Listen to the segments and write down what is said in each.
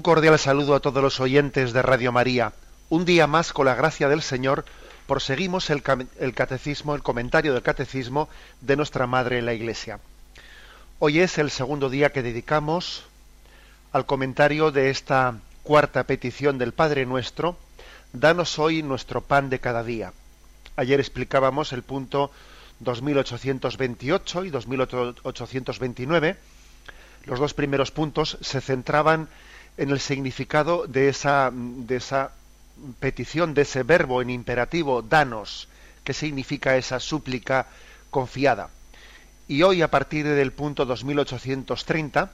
Un cordial saludo a todos los oyentes de Radio María. Un día más, con la gracia del Señor, proseguimos el, catecismo, el comentario del catecismo de nuestra Madre en la Iglesia. Hoy es el segundo día que dedicamos al comentario de esta cuarta petición del Padre Nuestro, Danos hoy nuestro pan de cada día. Ayer explicábamos el punto 2828 y 2829. Los dos primeros puntos se centraban en el significado de esa, de esa petición, de ese verbo en imperativo, danos, que significa esa súplica confiada. Y hoy, a partir del punto 2830,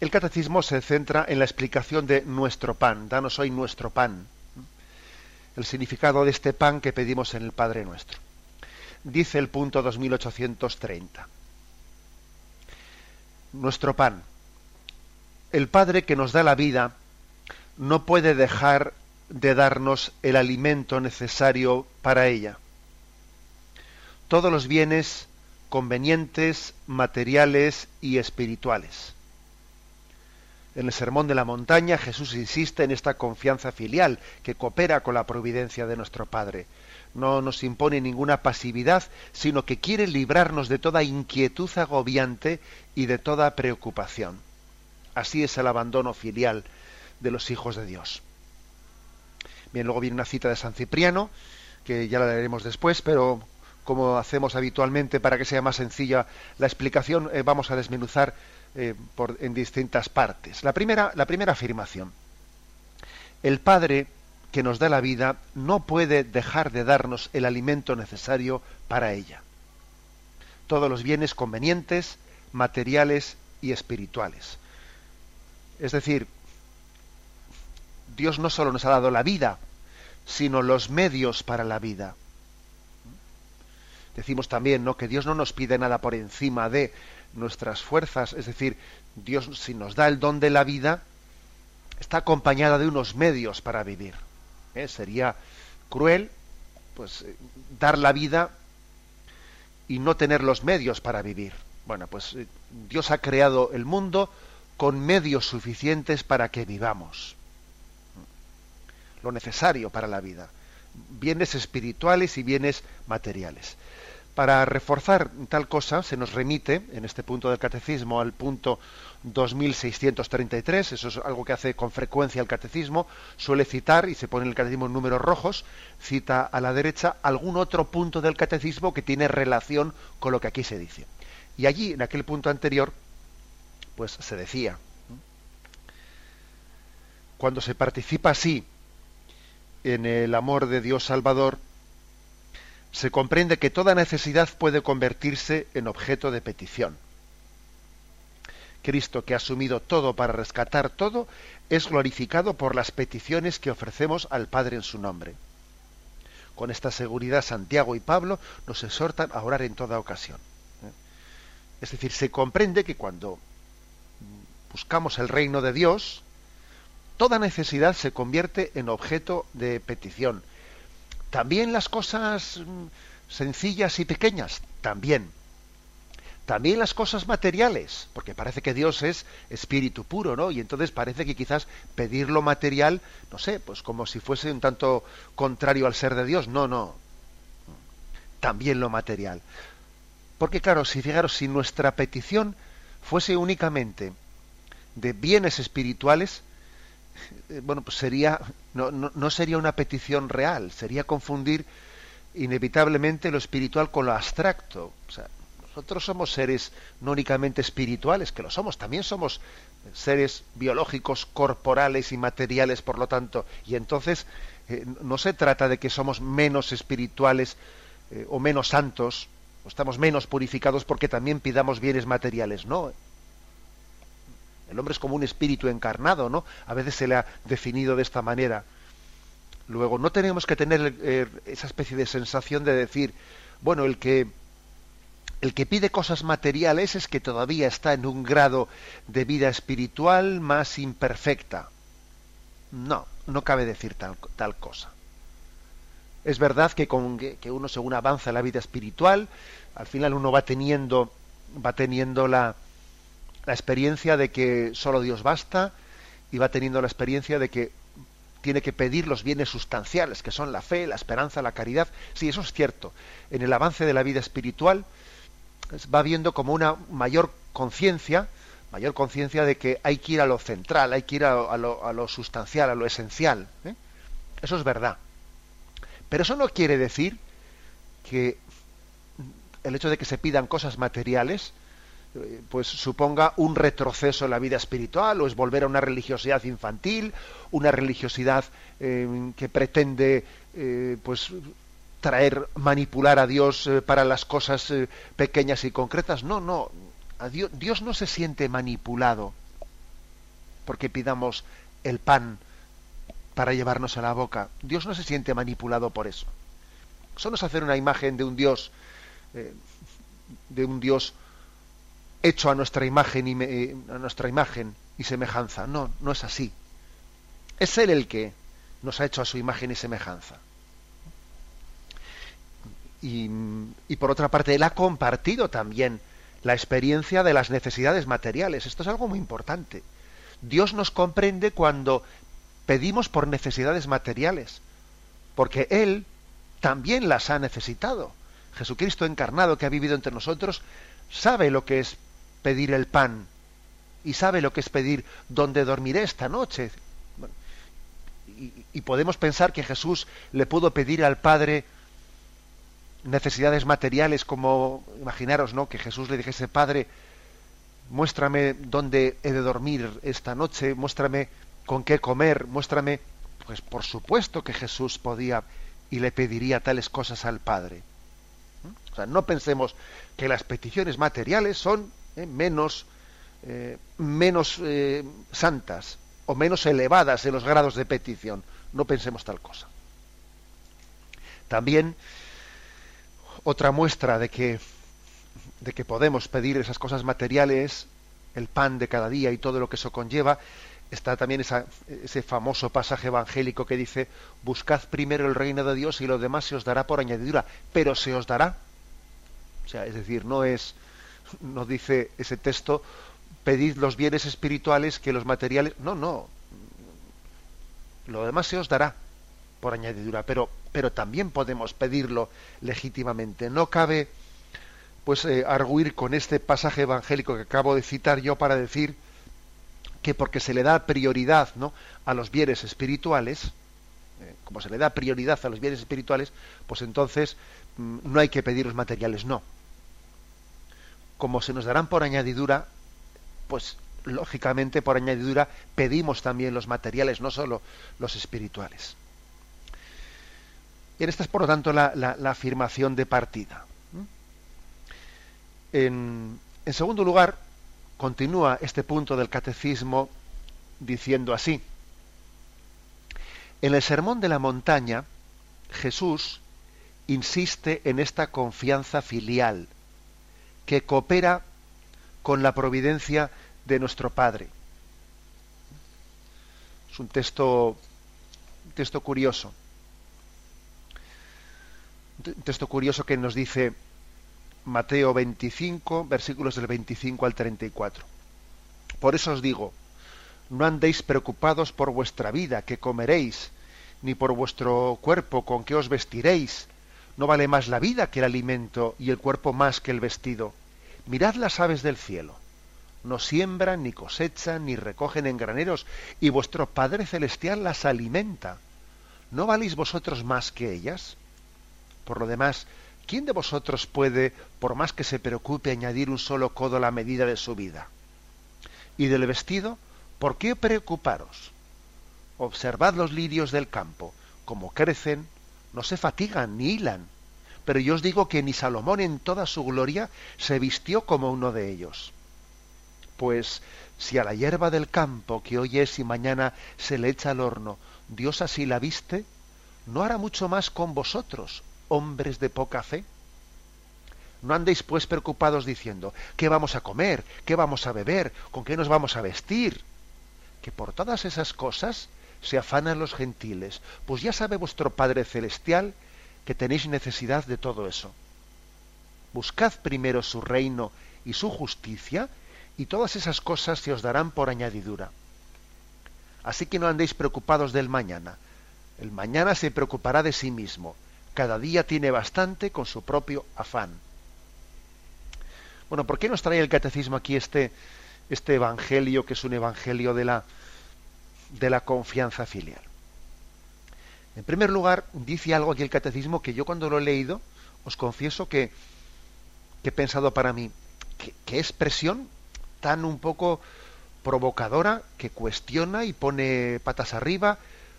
el catecismo se centra en la explicación de nuestro pan, danos hoy nuestro pan, el significado de este pan que pedimos en el Padre nuestro. Dice el punto 2830. Nuestro pan, el Padre que nos da la vida no puede dejar de darnos el alimento necesario para ella. Todos los bienes convenientes, materiales y espirituales. En el Sermón de la Montaña Jesús insiste en esta confianza filial que coopera con la providencia de nuestro Padre. No nos impone ninguna pasividad, sino que quiere librarnos de toda inquietud agobiante y de toda preocupación. Así es el abandono filial de los hijos de Dios. Bien, luego viene una cita de San Cipriano, que ya la leeremos después, pero como hacemos habitualmente para que sea más sencilla la explicación, eh, vamos a desmenuzar eh, en distintas partes. La primera, la primera afirmación. El Padre que nos da la vida no puede dejar de darnos el alimento necesario para ella. Todos los bienes convenientes, materiales y espirituales. Es decir, Dios no solo nos ha dado la vida, sino los medios para la vida. Decimos también, ¿no? que Dios no nos pide nada por encima de nuestras fuerzas, es decir, Dios si nos da el don de la vida, está acompañada de unos medios para vivir. ¿eh? Sería cruel pues eh, dar la vida y no tener los medios para vivir. Bueno, pues eh, Dios ha creado el mundo con medios suficientes para que vivamos. Lo necesario para la vida. Bienes espirituales y bienes materiales. Para reforzar tal cosa se nos remite en este punto del catecismo al punto 2633, eso es algo que hace con frecuencia el catecismo, suele citar, y se pone en el catecismo en números rojos, cita a la derecha algún otro punto del catecismo que tiene relación con lo que aquí se dice. Y allí, en aquel punto anterior, pues se decía. Cuando se participa así en el amor de Dios Salvador, se comprende que toda necesidad puede convertirse en objeto de petición. Cristo, que ha asumido todo para rescatar todo, es glorificado por las peticiones que ofrecemos al Padre en su nombre. Con esta seguridad, Santiago y Pablo nos exhortan a orar en toda ocasión. ¿eh? Es decir, se comprende que cuando buscamos el reino de Dios, toda necesidad se convierte en objeto de petición. También las cosas mm, sencillas y pequeñas, también. También las cosas materiales, porque parece que Dios es espíritu puro, ¿no? Y entonces parece que quizás pedir lo material, no sé, pues como si fuese un tanto contrario al ser de Dios. No, no. También lo material. Porque claro, si fijaros, si nuestra petición fuese únicamente de bienes espirituales, eh, bueno, pues sería, no, no, sería una petición real, sería confundir inevitablemente lo espiritual con lo abstracto. O sea, nosotros somos seres no únicamente espirituales, que lo somos, también somos seres biológicos, corporales y materiales, por lo tanto, y entonces eh, no se trata de que somos menos espirituales eh, o menos santos, o estamos menos purificados porque también pidamos bienes materiales, no El hombre es como un espíritu encarnado, ¿no? A veces se le ha definido de esta manera. Luego, no tenemos que tener eh, esa especie de sensación de decir, bueno, el que el que pide cosas materiales es que todavía está en un grado de vida espiritual más imperfecta. No, no cabe decir tal, tal cosa. Es verdad que, con, que uno según avanza la vida espiritual, al final uno va teniendo, va teniendo la, la experiencia de que solo Dios basta y va teniendo la experiencia de que tiene que pedir los bienes sustanciales, que son la fe, la esperanza, la caridad. Sí, eso es cierto. En el avance de la vida espiritual va viendo como una mayor conciencia, mayor conciencia de que hay que ir a lo central, hay que ir a, lo, sustancial, a lo esencial. ¿eh? Eso es verdad. Pero eso no quiere decir que el hecho de que se pidan cosas materiales pues suponga un retroceso en la vida espiritual o es volver a una religiosidad infantil, una religiosidad eh, que pretende eh, pues traer, manipular a Dios eh, para las cosas pequeñas y concretas. No, no, Dios, Dios no se siente manipulado porque pidamos el pan para llevarnos a la boca. Dios no se siente manipulado por eso. Eso no es hacer una imagen de un Dios, de un Dios hecho a nuestra imagen y eh, a nuestra imagen y semejanza. No, no es así. Es él el que nos ha hecho a su imagen y semejanza. Y, y, por otra parte, él ha compartido también la experiencia de las necesidades materiales. Esto es algo muy importante. Dios nos comprende cuando pedimos por necesidades materiales, porque Él también las ha necesitado. Jesucristo encarnado que ha vivido entre nosotros sabe lo que es pedir el pan y sabe lo que es pedir dónde dormiré esta noche. Y, podemos pensar que Jesús le pudo pedir al Padre necesidades materiales como, imaginaros, ¿no? Que Jesús le dijese, Padre, muéstrame dónde he de dormir esta noche, muéstrame con qué comer, muéstrame, pues por supuesto que Jesús podía y le pediría tales cosas al Padre. Sea, no pensemos que las peticiones materiales son ¿eh? menos, eh, menos eh, santas o menos elevadas en los grados de petición. No pensemos tal cosa. También otra muestra de que, de que podemos pedir esas cosas materiales, el pan de cada día y todo lo que eso conlleva, está también ese famoso pasaje evangélico que dice, buscad primero el reino de Dios y lo demás se os dará por añadidura, pero se os dará. O sea, es decir, no es nos dice ese texto, pedid los bienes espirituales que los materiales. No, no. Lo demás se os dará por añadidura, pero, pero también podemos pedirlo legítimamente. No cabe pues eh, arguir con este pasaje evangélico que acabo de citar yo para decir que porque se le da prioridad ¿no? a los bienes espirituales, eh, como se le da prioridad a los bienes espirituales, pues entonces mm, no hay que pedir los materiales, no como se nos darán por añadidura, pues lógicamente por añadidura pedimos también los materiales, no solo los espirituales. Y esta es, por lo tanto, la, afirmación de partida. En, en segundo lugar, continúa este punto del catecismo diciendo así. En el Sermón de la Montaña, Jesús insiste en esta confianza filial que coopera con la providencia de nuestro Padre. Es un texto, texto curioso. Un texto curioso que nos dice Mateo 25, versículos del 25 al 34. Por eso os digo, no andéis preocupados por vuestra vida, que comeréis, ni por vuestro cuerpo, con qué os vestiréis ¿No vale más la vida que el alimento y el cuerpo más que el vestido? Mirad las aves del cielo. No siembran, ni cosechan, ni recogen en graneros, y vuestro Padre Celestial las alimenta. ¿No valéis vosotros más que ellas? Por lo demás, ¿quién de vosotros puede, por más que se preocupe, añadir un solo codo a la medida de su vida? Y del vestido, ¿por qué preocuparos? Observad los lirios del campo, como crecen, no se fatigan ni hilan. Pero yo os digo que ni Salomón en toda su gloria se vistió como uno de ellos. Pues Si a la hierba del campo, que hoy es y mañana se le echa al horno, Dios así la viste, ¿no hará mucho más con vosotros, hombres de poca fe? No andéis pues preocupados diciendo, ¿qué vamos a comer? ¿Qué vamos a beber? ¿Con qué nos vamos a vestir? Que por todas esas cosas se afanan los gentiles, pues ya sabe vuestro Padre Celestial que tenéis necesidad de todo eso. Buscad primero su reino y su justicia, y todas esas cosas se os darán por añadidura. Así que no andéis preocupados del mañana. El mañana se preocupará de sí mismo. Cada día tiene bastante con su propio afán. Bueno, ¿por qué nos trae el catecismo aquí este, este evangelio, que es un evangelio de la, de la confianza filial? En primer lugar, dice algo aquí el catecismo que yo cuando lo he leído, os confieso que, que he pensado para mí, qué expresión tan un poco provocadora que cuestiona y pone patas arriba,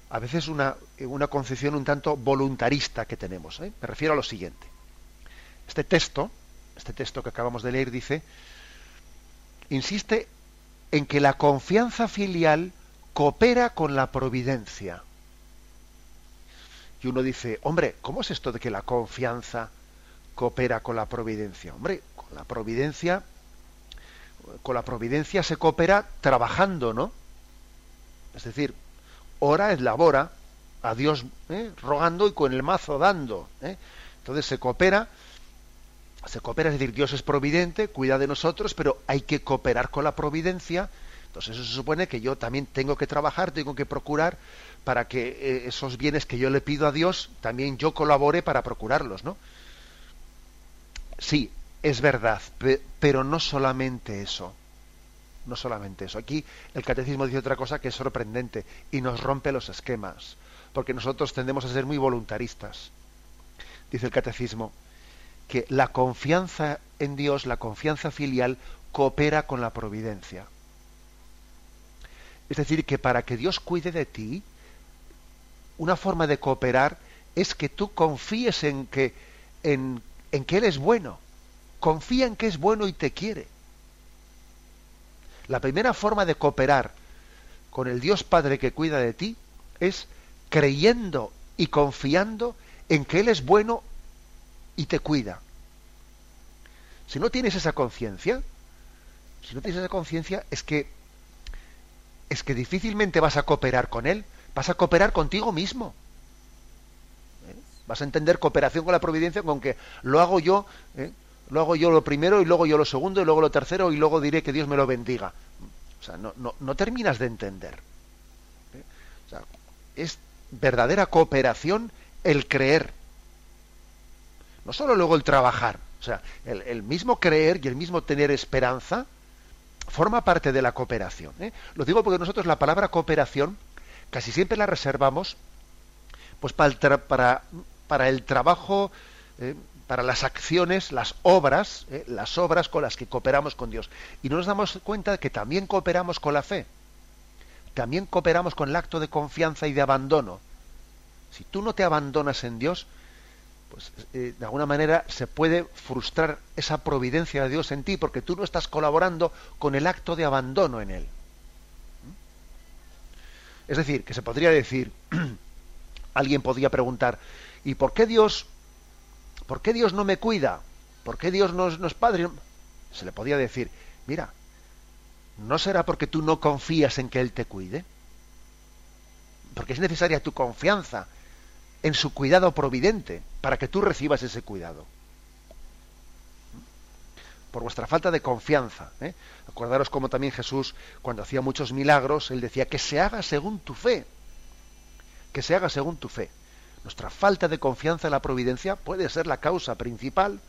a veces una, una concepción un tanto voluntarista que tenemos. ¿eh? Me refiero a lo siguiente. Este texto, este texto que acabamos de leer, dice, insiste en que la confianza filial coopera con la providencia. Y uno dice, hombre, ¿cómo es esto de que la confianza coopera con la providencia? Hombre, con la providencia con la providencia se coopera trabajando, ¿no? Es decir, ora es labora, a Dios ¿eh? rogando y con el mazo dando. ¿eh? Entonces se coopera, se coopera, es decir, Dios es providente, cuida de nosotros, pero hay que cooperar con la providencia. Entonces eso supone que yo también tengo que trabajar, tengo que procurar para que eh, esos bienes que yo le pido a Dios, también yo colabore para procurarlos, ¿no? Sí, es verdad, pero no solamente eso. No solamente eso. Aquí el catecismo dice otra cosa que es sorprendente y nos rompe los esquemas, porque nosotros tendemos a ser muy voluntaristas. Dice el catecismo que la confianza en Dios, la confianza filial, coopera con la providencia. Es decir, que para que Dios cuide de ti, una forma de cooperar es que tú confíes en que, en, que Él es bueno confía en que es bueno y te quiere. La primera forma de cooperar con el Dios Padre que cuida de ti es creyendo y confiando en que Él es bueno y te cuida. Si no tienes esa conciencia, si no tienes esa conciencia, es que es que difícilmente vas a cooperar con Él, vas a cooperar contigo mismo. ¿Eh? Vas a entender cooperación con la providencia con que lo hago yo, ¿eh? lo hago yo lo primero y luego yo lo segundo y luego lo tercero y luego diré que Dios me lo bendiga. O sea, no, no, terminas de entender. ¿Eh? Es verdadera cooperación el creer. No solo luego el trabajar. O sea, el mismo creer y el mismo tener esperanza forma parte de la cooperación. ¿eh? Lo digo porque nosotros la palabra cooperación casi siempre la reservamos pues para el, para, el trabajo eh, para las acciones, las obras, eh, las obras con las que cooperamos con Dios. Y no nos damos cuenta de que también cooperamos con la fe. También cooperamos con el acto de confianza y de abandono. Si tú no te abandonas en Dios, pues eh, de alguna manera se puede frustrar esa providencia de Dios en ti porque tú no estás colaborando con el acto de abandono en Él. ¿Mm? Es decir, que se podría decir, alguien podría preguntar, ¿y por qué Dios ¿Por qué Dios no me cuida? ¿Por qué Dios no, es padre? Se le podía decir, mira, ¿no será porque tú no confías en que Él te cuide? Porque es necesaria tu confianza en su cuidado providente para que tú recibas ese cuidado. Por vuestra falta de confianza. ¿eh? Acordaros como también Jesús, cuando hacía muchos milagros, él decía que se haga según tu fe. Que se haga según tu fe. Nuestra falta de confianza en la providencia puede ser la causa principal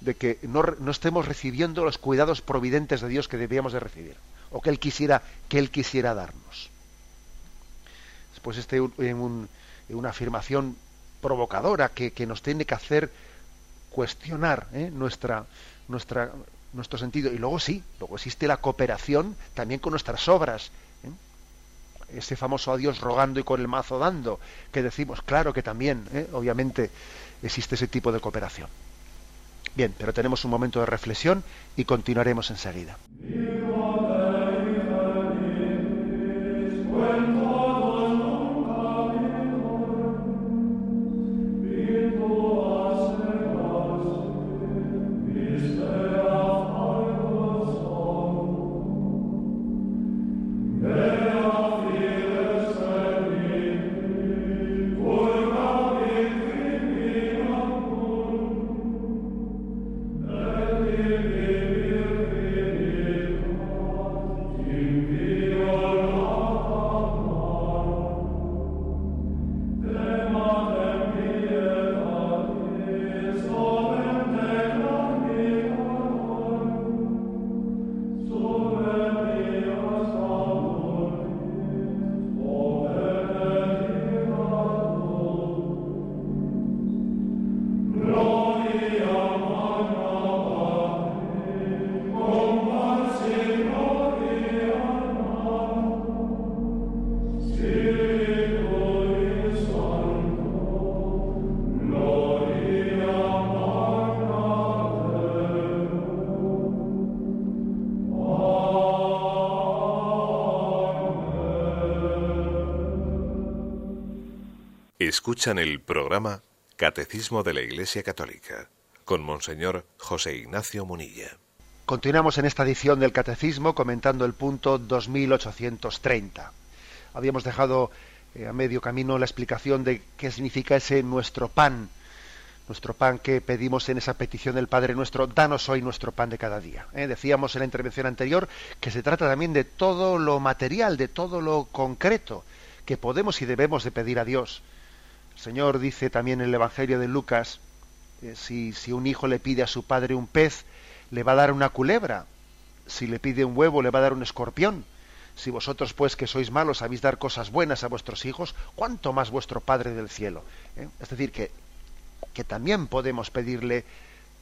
de que no, estemos recibiendo los cuidados providentes de Dios que debíamos de recibir o que él quisiera que él quisiera darnos. Después este en, una afirmación provocadora que, nos tiene que hacer cuestionar ¿eh? nuestra, nuestra, nuestro sentido. Y luego sí, luego existe la cooperación también con nuestras obras ese famoso a Dios rogando y con el mazo dando, que decimos, claro que también, ¿eh? obviamente, existe ese tipo de cooperación. Bien, pero tenemos un momento de reflexión y continuaremos enseguida. Escuchan el programa Catecismo de la Iglesia Católica con Monseñor José Ignacio Munilla. Continuamos en esta edición del Catecismo comentando el punto 2830. Habíamos dejado eh, a medio camino la explicación de qué significa ese nuestro pan, nuestro pan que pedimos en esa petición del Padre nuestro, danos hoy nuestro pan de cada día. ¿eh? Decíamos en la intervención anterior que se trata también de todo lo material, de todo lo concreto que podemos y debemos de pedir a Dios. Señor dice también en el Evangelio de Lucas, eh, si, si un hijo le pide a su padre un pez, le va a dar una culebra. Si le pide un huevo, le va a dar un escorpión. Si vosotros, pues, que sois malos, sabéis dar cosas buenas a vuestros hijos, ¿cuánto más vuestro Padre del cielo? ¿Eh? Es decir, que, que también podemos pedirle,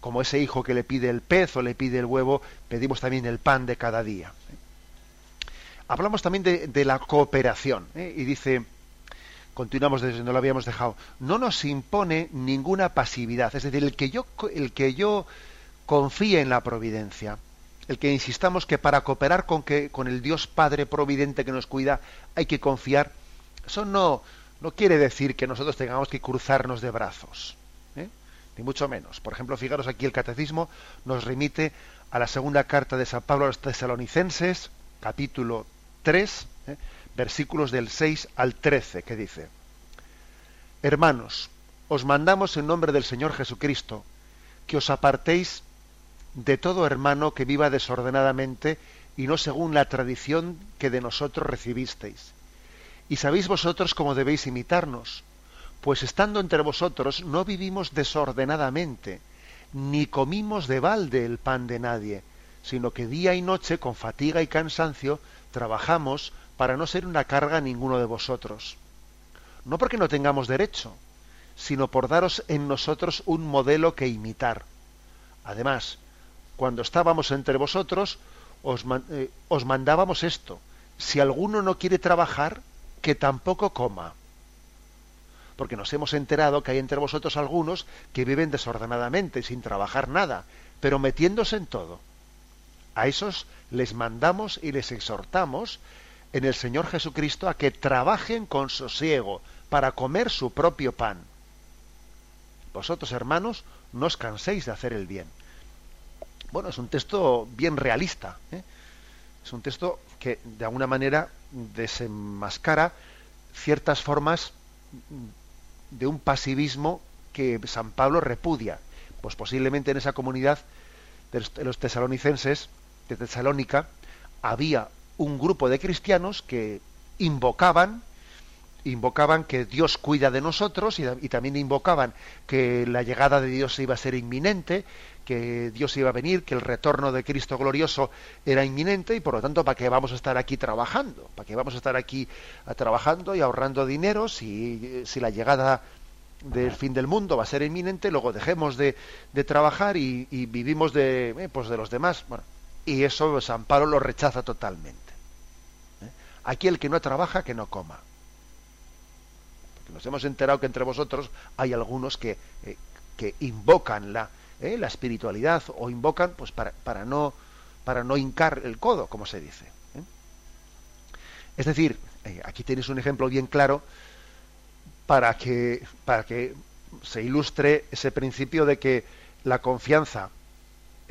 como ese hijo que le pide el pez o le pide el huevo, pedimos también el pan de cada día. ¿eh? Hablamos también de, la cooperación, y dice, continuamos desde donde lo habíamos dejado, no nos impone ninguna pasividad, es decir, el que yo, el que yo confíe en la providencia, el que insistamos que para cooperar con, que, con el Dios Padre Providente que nos cuida hay que confiar, eso no, no quiere decir que nosotros tengamos que cruzarnos de brazos, ¿eh? ni mucho menos. Por ejemplo, fijaros aquí el catecismo nos remite a la segunda carta de San Pablo a los tesalonicenses, capítulo 3, ¿eh? Versículos del 6 al 13, que dice, Hermanos, os mandamos en nombre del Señor Jesucristo, que os apartéis de todo hermano que viva desordenadamente y no según la tradición que de nosotros recibisteis. Y sabéis vosotros cómo debéis imitarnos, pues estando entre vosotros no vivimos desordenadamente, ni comimos de balde el pan de nadie, sino que día y noche con fatiga y cansancio trabajamos para no ser una carga a ninguno de vosotros. No porque no tengamos derecho, sino por daros en nosotros un modelo que imitar. Además, cuando estábamos entre vosotros, eh, os, mandábamos esto. Si alguno no quiere trabajar, que tampoco coma. Porque nos hemos enterado que hay entre vosotros algunos que viven desordenadamente, sin trabajar nada, pero metiéndose en todo. A esos les mandamos y les exhortamos en el Señor Jesucristo a que trabajen con sosiego para comer su propio pan. Vosotros, hermanos, no os canséis de hacer el bien. Bueno, es un texto bien realista. ¿eh? Es un texto que de alguna manera desenmascara ciertas formas de un pasivismo que San Pablo repudia. Pues posiblemente en esa comunidad de los tesalonicenses, de Tesalónica, había un grupo de cristianos que invocaban invocaban que Dios cuida de nosotros y, y, también invocaban que la llegada de Dios iba a ser inminente, que Dios iba a venir, que el retorno de Cristo glorioso era inminente y por lo tanto, ¿para qué vamos a estar aquí trabajando? ¿Para qué vamos a estar aquí eh, trabajando y ahorrando dinero si, si la llegada del fin del mundo va a ser inminente? Luego dejemos de, de trabajar y, vivimos de, eh, pues de los demás. Bueno, y eso San Pablo lo rechaza totalmente. ¿eh? Aquí el que no trabaja, que no coma. Porque nos hemos enterado que entre vosotros hay algunos que, que invocan la, ¿eh? la espiritualidad o invocan pues para, para, no para no hincar el codo como se dice ¿eh? es decir eh, aquí tenéis un ejemplo bien claro para que para que se ilustre ese principio de que la confianza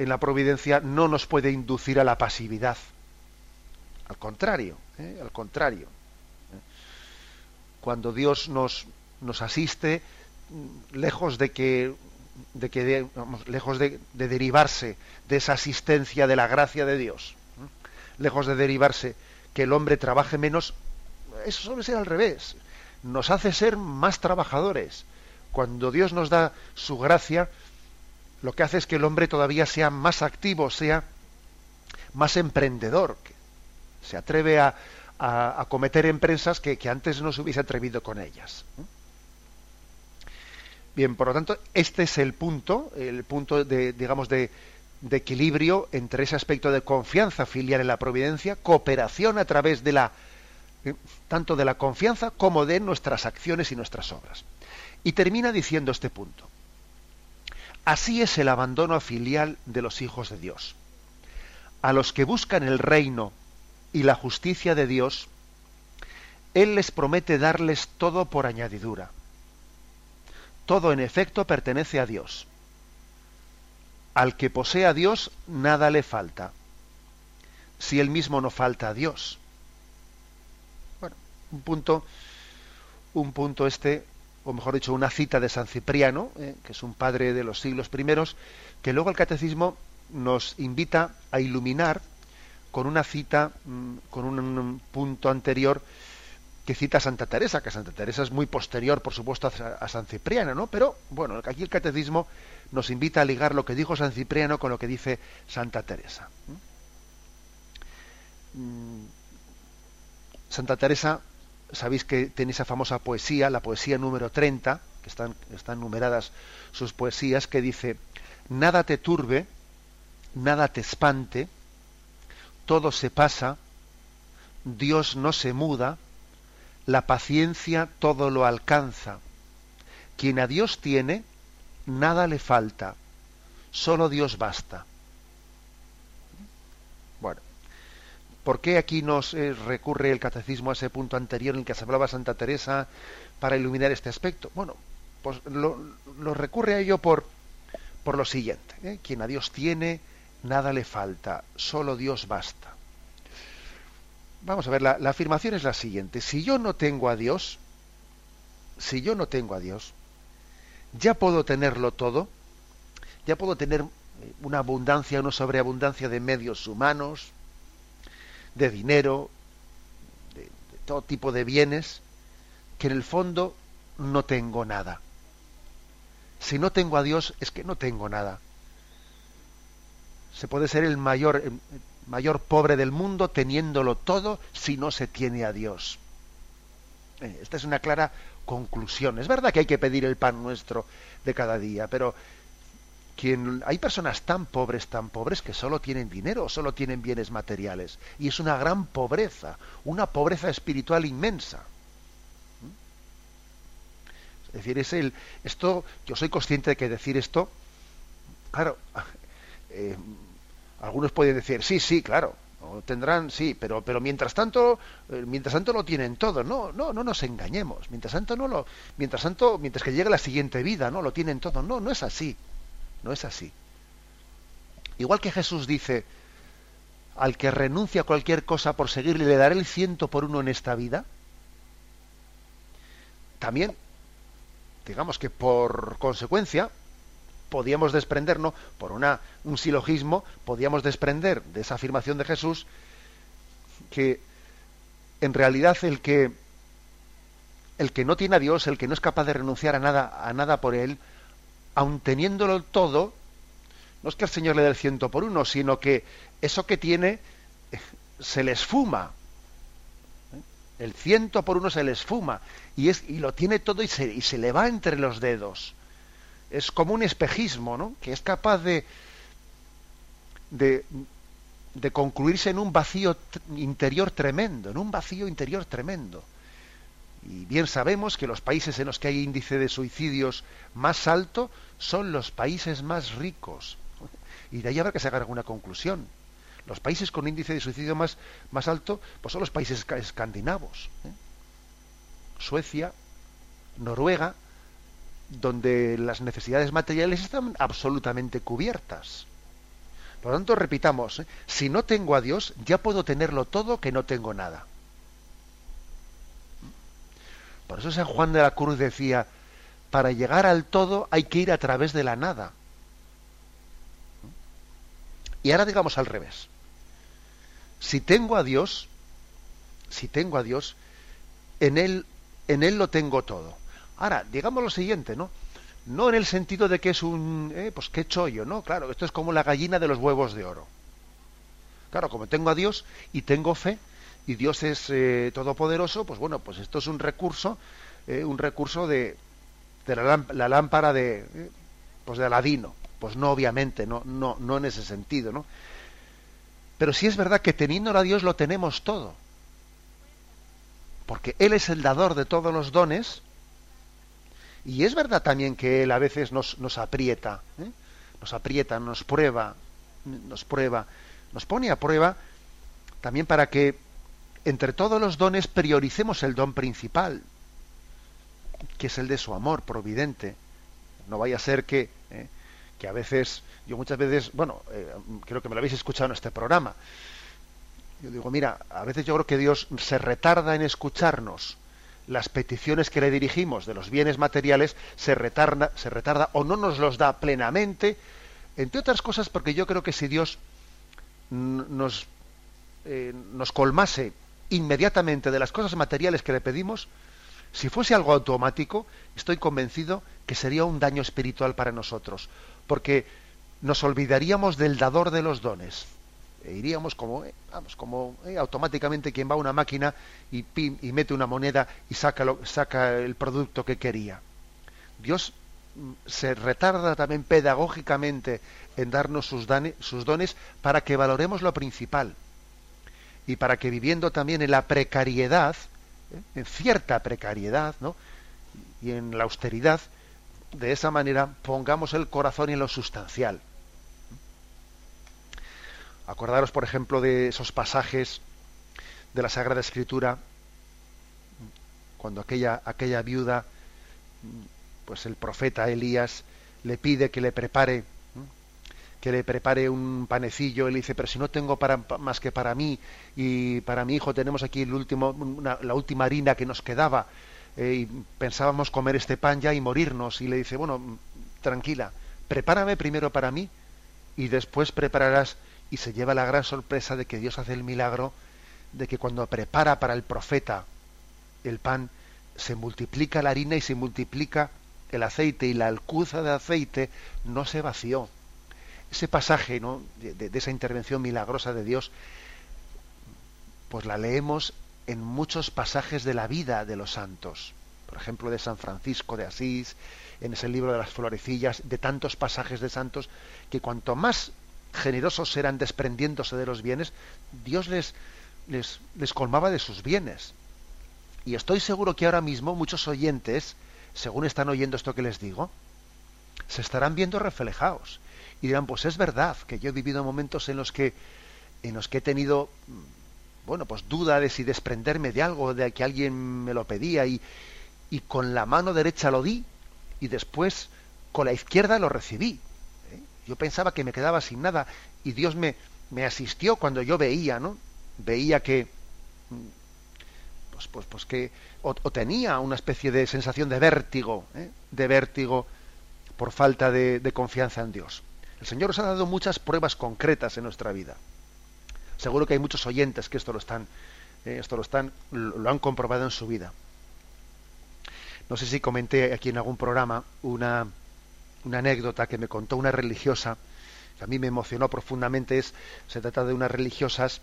en la providencia no nos puede inducir a la pasividad al contrario al contrario cuando Dios nos nos asiste lejos de que de que lejos de, derivarse de esa asistencia de la gracia de Dios, lejos de derivarse que el hombre trabaje menos, eso suele ser al revés. Nos hace ser más trabajadores. Cuando Dios nos da su gracia, lo que hace es que el hombre todavía sea más activo, sea más emprendedor, que se atreve a, a, cometer empresas que, que, antes no se hubiese atrevido con ellas. Bien, por lo tanto, este es el punto, el punto de, digamos, de, equilibrio entre ese aspecto de confianza filial en la providencia, cooperación a través de la eh, tanto de la confianza como de nuestras acciones y nuestras obras. Y termina diciendo este punto. Así es el abandono filial de los hijos de Dios. A los que buscan el reino y la justicia de Dios, Él les promete darles todo por añadidura todo en efecto pertenece a Dios. Al que posee a Dios, nada le falta, si él mismo no falta a Dios. Bueno, un punto, un punto este, o mejor dicho, una cita de San Cipriano, eh, que es un padre de los siglos primeros, que luego el catecismo nos invita a iluminar con una cita, mm, con un punto anterior que cita a Santa Teresa, que Santa Teresa es muy posterior, por supuesto, a, San Cipriano, ¿no? Pero, bueno, aquí el catecismo nos invita a ligar lo que dijo San Cipriano con lo que dice Santa Teresa. Mm, Santa Teresa, sabéis que tiene esa famosa poesía, la poesía número 30, que están, están numeradas sus poesías, que dice, nada te turbe, nada te espante, todo se pasa, Dios no se muda, la paciencia todo lo alcanza. Quien a Dios tiene, nada le falta, solo Dios basta. ¿Por qué aquí nos eh, recurre el catecismo a ese punto anterior en el que se hablaba Santa Teresa para iluminar este aspecto? Bueno, pues lo, recurre a ello por, por lo siguiente. ¿eh? Quien a Dios tiene, nada le falta, solo Dios basta. Vamos a ver, la, afirmación es la siguiente. Si yo no tengo a Dios, si yo no tengo a Dios, ya puedo tenerlo todo, ya puedo tener una abundancia, una sobreabundancia de medios humanos, de dinero, de, todo tipo de bienes, que en el fondo no tengo nada. Si no tengo a Dios, es que no tengo nada. Se puede ser el mayor, mayor pobre del mundo teniéndolo todo si no se tiene a Dios. Eh, esta es una clara conclusión. Es verdad que hay que pedir el pan nuestro de cada día, pero hay personas tan pobres, tan pobres que solo tienen dinero, solo tienen bienes materiales. Y es una gran pobreza, una pobreza espiritual inmensa. ¿Mm? Es decir, es el, esto, yo soy consciente de que decir esto, claro, eh, algunos pueden decir, sí, sí, claro, tendrán, sí, pero, pero mientras tanto, eh, mientras tanto lo tienen todo. No, no, no nos engañemos. Mientras tanto no lo, mientras tanto, mientras que llegue la siguiente vida, no lo tienen todo. No, no es así. No es así. Igual que Jesús dice, al que renuncia a cualquier cosa por seguirle, le daré el ciento por uno en esta vida. También, digamos que por consecuencia, podíamos desprendernos, por una, un silogismo, podíamos desprender de esa afirmación de Jesús que en realidad el que el que no tiene a Dios, el que no es capaz de renunciar a nada, a nada por él, aun teniéndolo todo, no es que el Señor le dé el ciento por uno, sino que eso que tiene eh, se le esfuma. ¿eh? El ciento por uno se le esfuma y, lo tiene todo y se, y se le va entre los dedos es como un espejismo, ¿no? Que es capaz de, de, de concluirse en un vacío interior tremendo, en un vacío interior tremendo. Y bien sabemos que los países en los que hay índice de suicidios más alto son los países más ricos. Y de ahí habrá que sacar alguna conclusión. Los países con índice de suicidio más, más alto pues son los países escandinavos. ¿eh? Suecia, Noruega, donde las necesidades materiales están absolutamente cubiertas. Por lo tanto, repitamos, ¿eh? si no tengo a Dios, ya puedo tenerlo todo que no tengo nada. Por eso San Juan de la Cruz decía, para llegar al todo hay que ir a través de la nada. Y ahora digamos al revés. Si tengo a Dios, si tengo a Dios, en él, en él lo tengo todo. Ahora, digamos lo siguiente, ¿no? No en el sentido de que es un, eh, pues qué chollo, ¿no? Claro, esto es como la gallina de los huevos de oro. Claro, como tengo a Dios y tengo fe, y Dios es eh, todopoderoso, pues bueno, pues esto es un recurso, eh, un recurso de, de la, lámpara de, pues de Aladino. Pues no, obviamente, no, no, no en ese sentido, ¿no? Pero sí es verdad que teniendo a Dios lo tenemos todo. Porque Él es el dador de todos los dones, y es verdad también que él a veces nos, nos aprieta, ¿eh? nos aprieta, nos prueba, nos prueba, nos pone a prueba también para que entre todos los dones prioricemos el don principal, que es el de su amor providente, No vaya a ser que, eh, que a veces, yo muchas veces, bueno, eh, creo que me lo habéis escuchado en este programa. Yo digo, mira, a veces yo creo que Dios se retarda en escucharnos las peticiones que le dirigimos de los bienes materiales, se retarda, se retarda o no nos los da plenamente, entre otras cosas porque yo creo que si Dios nos, eh, nos colmase inmediatamente de las cosas materiales que le pedimos, si fuese algo automático, estoy convencido que sería un daño espiritual para nosotros, porque nos olvidaríamos del dador de los dones. E iríamos como, eh, vamos, como eh, automáticamente quien va a una máquina y, y mete una moneda y saca, lo, saca el producto que quería. Dios mm, se retarda también pedagógicamente en darnos sus dones para que valoremos lo principal y para que viviendo también en la precariedad, ¿eh? en cierta precariedad, ¿no? y en la austeridad, de esa manera pongamos el corazón en lo sustancial. Acordaros, por ejemplo, de esos pasajes de la Sagrada Escritura, cuando aquella, aquella viuda, pues el profeta Elías le pide que le prepare que le prepare un panecillo, él dice, pero si no tengo para, más que para mí y para mi hijo tenemos aquí el último, la última harina que nos quedaba eh, y pensábamos comer este pan ya y morirnos. Y le dice, bueno, tranquila, prepárame primero para mí y después prepararás y se lleva la gran sorpresa de que Dios hace el milagro de que cuando prepara para el profeta el pan se multiplica la harina y se multiplica el aceite y la alcuza de aceite no se vació ese pasaje ¿no? de, esa intervención milagrosa de Dios, pues la leemos en muchos pasajes de la vida de los santos. Por ejemplo, de San Francisco de Asís, en ese libro de las florecillas, de tantos pasajes de santos, que cuanto más generosos eran desprendiéndose de los bienes, Dios les, les, les colmaba de sus bienes. Y estoy seguro que ahora mismo muchos oyentes, según están oyendo esto que les digo, se estarán viendo reflejados y dirán, pues es verdad que yo he vivido momentos en los que, en los que he tenido, mm, bueno, pues duda de si desprenderme de algo, de que alguien me lo pedía y, y con la mano derecha lo di y después con la izquierda lo recibí. ¿eh? Yo pensaba que me quedaba sin nada y Dios me, me asistió cuando yo veía, ¿no? Veía que, mm, pues, pues, pues que, o, tenía una especie de sensación de vértigo, ¿eh? de vértigo por falta de, de confianza en Dios. El Señor os ha dado muchas pruebas concretas en nuestra vida. Seguro que hay muchos oyentes que esto lo están, eh, esto lo están, lo han comprobado en su vida. No sé si comenté aquí en algún programa una, una anécdota que me contó una religiosa, que a mí me emocionó profundamente. Es, se trata de unas religiosas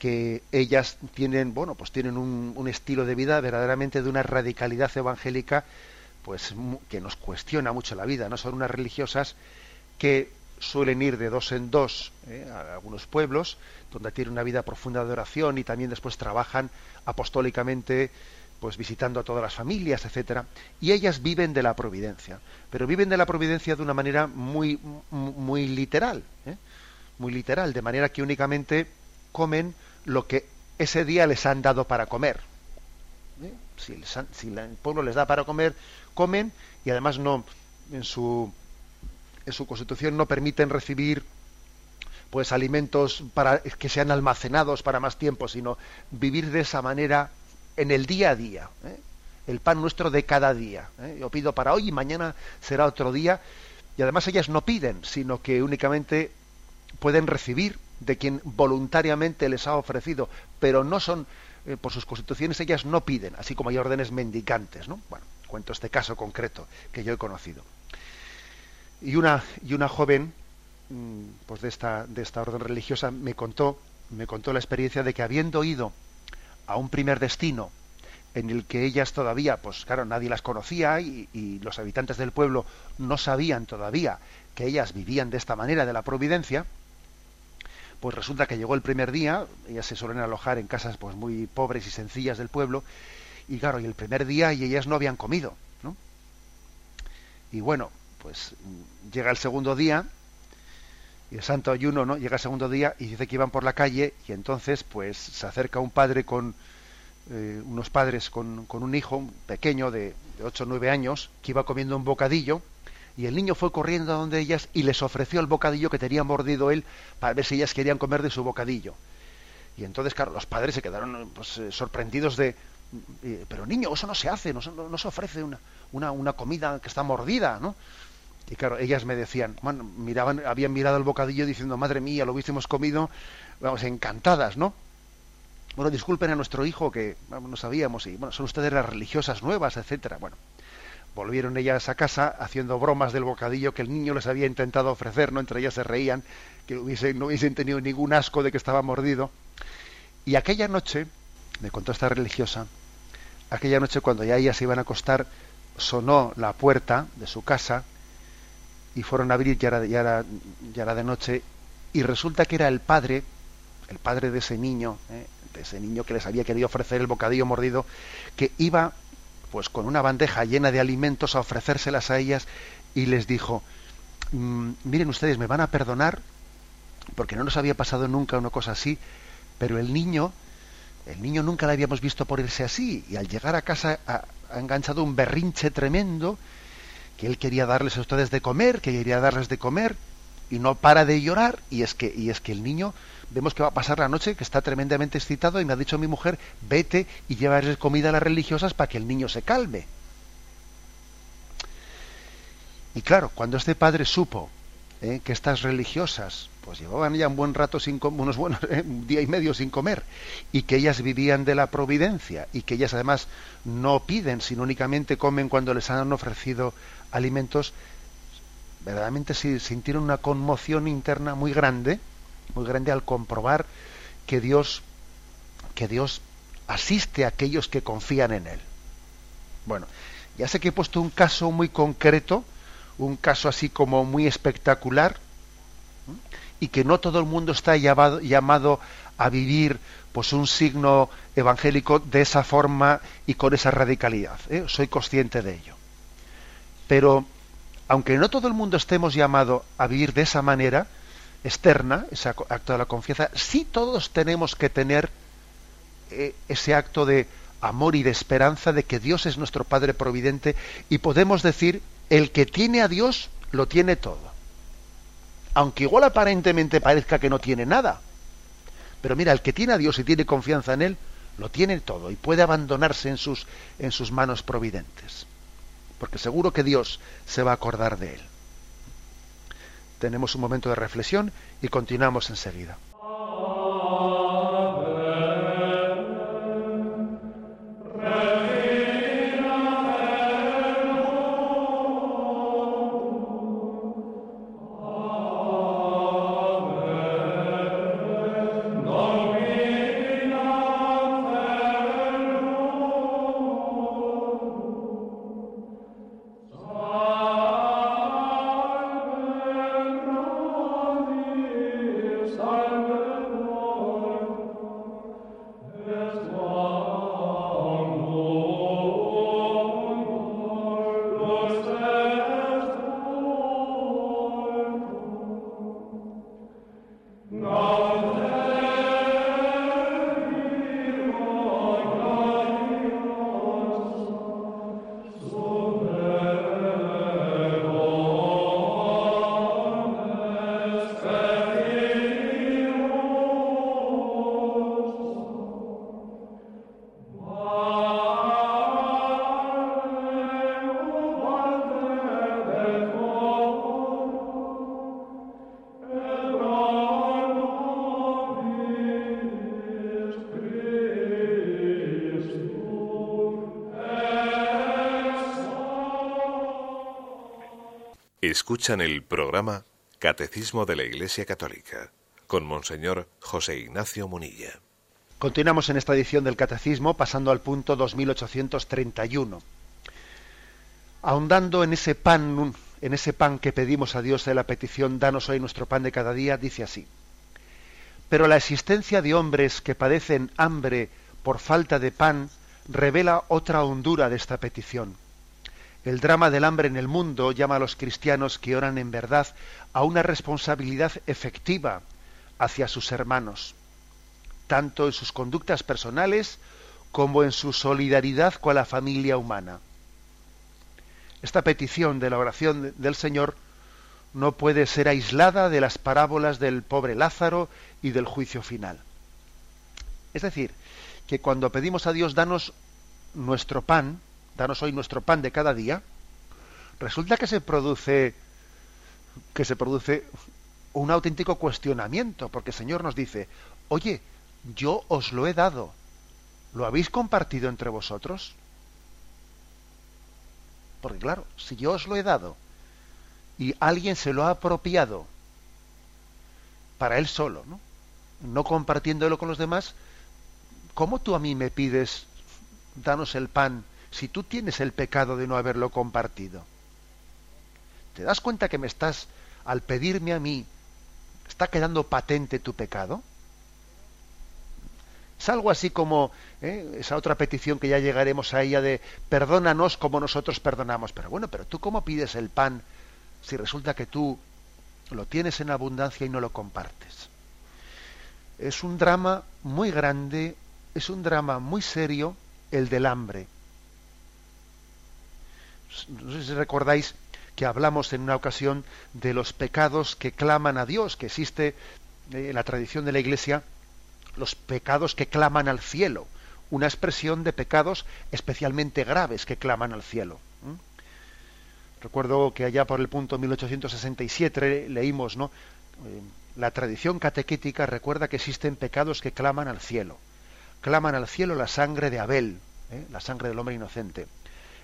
que ellas tienen, bueno, pues tienen un, un estilo de vida verdaderamente de una radicalidad evangélica, pues que nos cuestiona mucho la vida. No son unas religiosas que suelen ir de dos en dos eh, a algunos pueblos donde tienen una vida profunda de oración y también después trabajan apostólicamente pues visitando a todas las familias, etcétera, y ellas viven de la providencia, pero viven de la providencia de una manera muy muy literal, ¿eh? muy literal, de manera que únicamente comen lo que ese día les han dado para comer. ¿eh? Si, si el pueblo les da para comer, comen y además no en su en su constitución no permiten recibir pues alimentos para que sean almacenados para más tiempo, sino vivir de esa manera en el día a día, ¿eh? el pan nuestro de cada día. ¿eh? Yo pido para hoy y mañana será otro día. Y además ellas no piden, sino que únicamente pueden recibir de quien voluntariamente les ha ofrecido, pero no son, eh, por sus constituciones, ellas no piden, así como hay órdenes mendicantes. ¿no? Bueno, cuento este caso concreto que yo he conocido. Y una, y una joven mm, pues de esta, de esta orden religiosa me contó, me contó la experiencia de que habiendo ido a un primer destino en el que ellas todavía, pues claro, nadie las conocía y, los habitantes del pueblo no sabían todavía que ellas vivían de esta manera de la providencia, pues resulta que llegó el primer día, ellas se suelen alojar en casas pues muy pobres y sencillas del pueblo, y claro, y el primer día y ellas no habían comido, ¿no? Y bueno, pues llega el segundo día y el santo ayuno no llega el segundo día y dice que iban por la calle y entonces pues se acerca un padre con eh, unos padres con, con, un hijo pequeño de de 8 o 9 años, que iba comiendo un bocadillo, y el niño fue corriendo a donde ellas y les ofreció el bocadillo que tenía mordido él para ver si ellas querían comer de su bocadillo. Y entonces, claro, los padres se quedaron pues, eh, sorprendidos de, pero niño, eso no se hace, no, no, se ofrece una, una, una, comida que está mordida, ¿no? Y claro, ellas me decían, bueno, miraban, habían mirado el bocadillo diciendo, madre mía, lo hubiésemos comido, vamos, encantadas, ¿no? Bueno, disculpen a nuestro hijo que no sabíamos, y bueno, son ustedes las religiosas nuevas, etcétera. Bueno, volvieron ellas a casa haciendo bromas del bocadillo que el niño les había intentado ofrecer, ¿no? Entre ellas se reían, que no hubiesen tenido ningún asco de que estaba mordido. Y aquella noche, me contó esta religiosa, aquella noche cuando ya ellas se iban a acostar, sonó la puerta de su casa y fueron a abrir, ya era, ya era, de noche, y resulta que era el padre, el padre de ese niño, ¿eh? de ese niño que les había querido ofrecer el bocadillo mordido, que iba pues con una bandeja llena de alimentos a ofrecérselas a ellas y les dijo, mm, miren ustedes, me van a perdonar, porque no nos había pasado nunca una cosa así, pero el niño, el niño nunca le habíamos visto por irse así, y al llegar a casa ha enganchado un berrinche tremendo, que él quería darles a ustedes de comer, que quería darles de comer, y no para de llorar, y es que, y es que el niño vemos que va a pasar la noche, que está tremendamente excitado, y me ha dicho mi mujer, vete y llévales comida a las religiosas para que el niño se calme. Y claro, cuando este padre supo ¿eh? que estas religiosas pues llevaban ya un buen rato sin unos buenos ¿eh? día y medio sin comer y que ellas vivían de la providencia y que ellas además no piden sino únicamente comen cuando les han ofrecido alimentos verdaderamente sintieron una conmoción interna muy grande muy grande al comprobar que Dios que Dios asiste a aquellos que confían en él bueno ya sé que he puesto un caso muy concreto un caso así como muy espectacular y que no todo el mundo está llamado, llamado a vivir pues un signo evangélico de esa forma y con esa radicalidad. ¿eh? Soy consciente de ello. Pero aunque no todo el mundo estemos llamados a vivir de esa manera externa, ese acto de la confianza, sí todos tenemos que tener eh, ese acto de amor y de esperanza de que Dios es nuestro Padre Providente y podemos decir, el que tiene a Dios lo tiene todo aunque igual aparentemente parezca que no tiene nada. Pero mira, el que tiene a Dios y tiene confianza en Él, lo tiene todo y puede abandonarse en sus, en sus manos providentes. Porque seguro que Dios se va a acordar de Él. Tenemos un momento de reflexión y continuamos enseguida. Escuchan el programa Catecismo de la Iglesia Católica con Monseñor José Ignacio Munilla. Continuamos en esta edición del Catecismo pasando al punto 2831. Ahondando en ese pan, en ese pan que pedimos a Dios de la petición, danos hoy nuestro pan de cada día, dice así. Pero la existencia de hombres que padecen hambre por falta de pan revela otra hondura de esta petición el drama del hambre en el mundo llama a los cristianos que oran en verdad a una responsabilidad efectiva hacia sus hermanos, tanto en sus conductas personales como en su solidaridad con la familia humana. esta petición de la oración del Señor no puede ser aislada de las parábolas del pobre Lázaro y del juicio final. Es decir, que cuando pedimos a Dios, danos nuestro pan, danos hoy nuestro pan de cada día, resulta que se produce que se produce un auténtico cuestionamiento, porque el Señor nos dice, oye, yo os lo he dado, ¿lo habéis compartido entre vosotros? Porque claro, si yo os lo he dado y alguien se lo ha apropiado para él solo, ¿no? no compartiéndolo con los demás, ¿cómo tú a mí me pides danos el pan si tú tienes el pecado de no haberlo compartido? ¿Te das cuenta que me estás, al pedirme a mí, está quedando patente tu pecado? Es algo así como ¿eh? esa otra petición que ya llegaremos a ella de perdónanos como nosotros perdonamos. Pero bueno, pero tú cómo pides el pan si resulta que tú lo tienes en abundancia y no lo compartes. Es un drama muy grande, es un drama muy serio el del hambre. No sé si recordáis que hablamos en una ocasión de los pecados que claman a Dios, que existe eh, en la tradición de la Iglesia los pecados que claman al cielo, una expresión de pecados especialmente graves que claman al cielo. Recuerdo que allá por el punto 1867 leímos, ¿no? Eh, la tradición catequética recuerda que existen pecados que claman al cielo. Claman al cielo la sangre de Abel, ¿eh? la sangre del hombre inocente.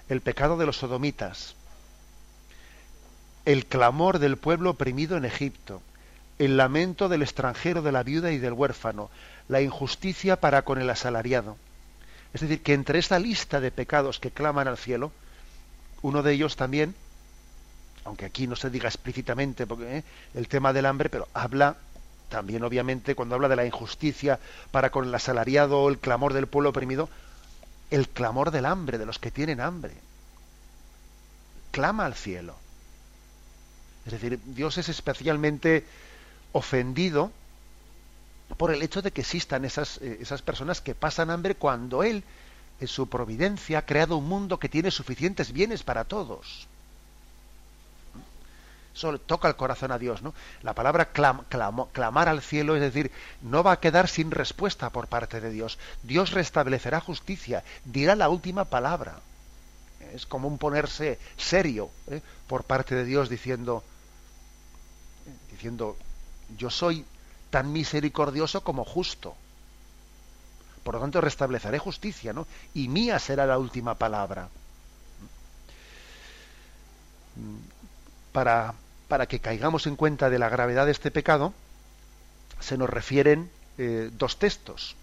El pecado de los sodomitas. El clamor del pueblo oprimido en Egipto. El lamento del extranjero, de la viuda y del huérfano la injusticia para con el asalariado. Es decir, que entre esta lista de pecados que claman al cielo, uno de ellos también, aunque aquí no se diga explícitamente porque ¿eh? el tema del hambre, pero habla también obviamente cuando habla de la injusticia para con el asalariado el clamor del pueblo oprimido, el clamor del hambre, de los que tienen hambre. Clama al cielo. Es decir, Dios es especialmente ofendido por el hecho de que existan esas, eh, esas personas que pasan hambre cuando Él, en su providencia, ha creado un mundo que tiene suficientes bienes para todos. Eso toca el corazón a Dios, ¿no? La palabra clamar al cielo es decir, no va a quedar sin respuesta por parte de Dios. Dios restablecerá justicia, dirá la última palabra. Es como un ponerse serio ¿eh? por parte de Dios diciendo, diciendo, yo soy tan misericordioso como justo. Por lo tanto, restableceré justicia, ¿no? Y mía será la última palabra. Para, para que caigamos en cuenta de la gravedad de este pecado, se nos refieren eh, dos textos.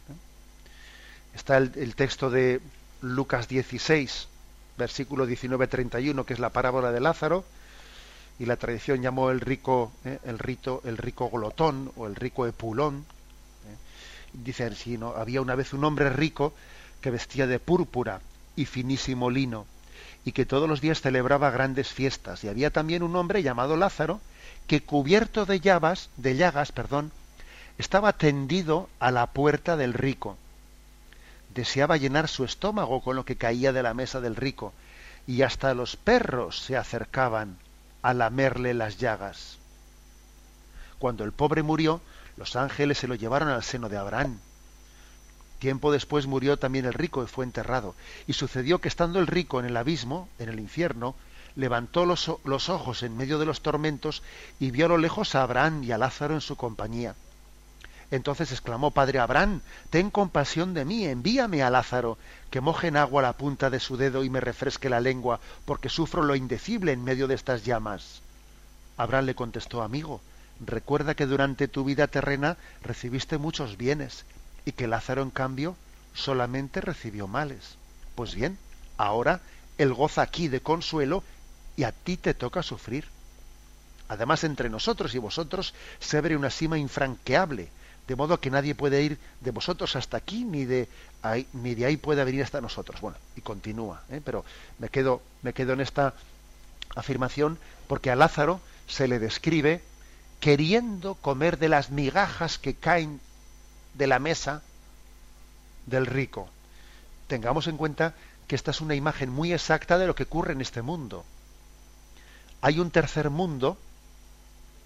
Está el, texto de Lucas 16, versículo 19-31, que es la parábola de Lázaro, y la tradición llamó el rico, eh, el rito, el rico glotón o el rico epulón. Eh. Dice así, ¿no? había una vez un hombre rico que vestía de púrpura y finísimo lino y que todos los días celebraba grandes fiestas. Y había también un hombre llamado Lázaro que cubierto de llagas, de llagas, perdón, estaba tendido a la puerta del rico. Deseaba llenar su estómago con lo que caía de la mesa del rico, y hasta los perros se acercaban a lamerle las llagas. Cuando el pobre murió, los ángeles se lo llevaron al seno de Abraham. Tiempo después murió también el rico y fue enterrado. Y sucedió que estando el rico en el abismo, en el infierno, levantó los, los, ojos en medio de los tormentos y vio a lo lejos a Abraham y a Lázaro en su compañía. Entonces exclamó, Padre Abraham, ten compasión de mí, envíame a Lázaro, que moje en agua la punta de su dedo y me refresque la lengua, porque sufro lo indecible en medio de estas llamas. Abraham le contestó, amigo, recuerda que durante tu vida terrena recibiste muchos bienes, y que Lázaro, en cambio, solamente recibió males. Pues bien, ahora él goza aquí de consuelo y a ti te toca sufrir. Además, entre nosotros y vosotros se abre una cima infranqueable, de modo que nadie puede ir de vosotros hasta aquí, ni de ahí, ni de ahí puede venir hasta nosotros. Bueno, y continúa, ¿eh? pero me quedo, me quedo en esta afirmación porque a Lázaro se le describe queriendo comer de las migajas que caen de la mesa del rico. Tengamos en cuenta que esta es una imagen muy exacta de lo que ocurre en este mundo. hay un tercer mundo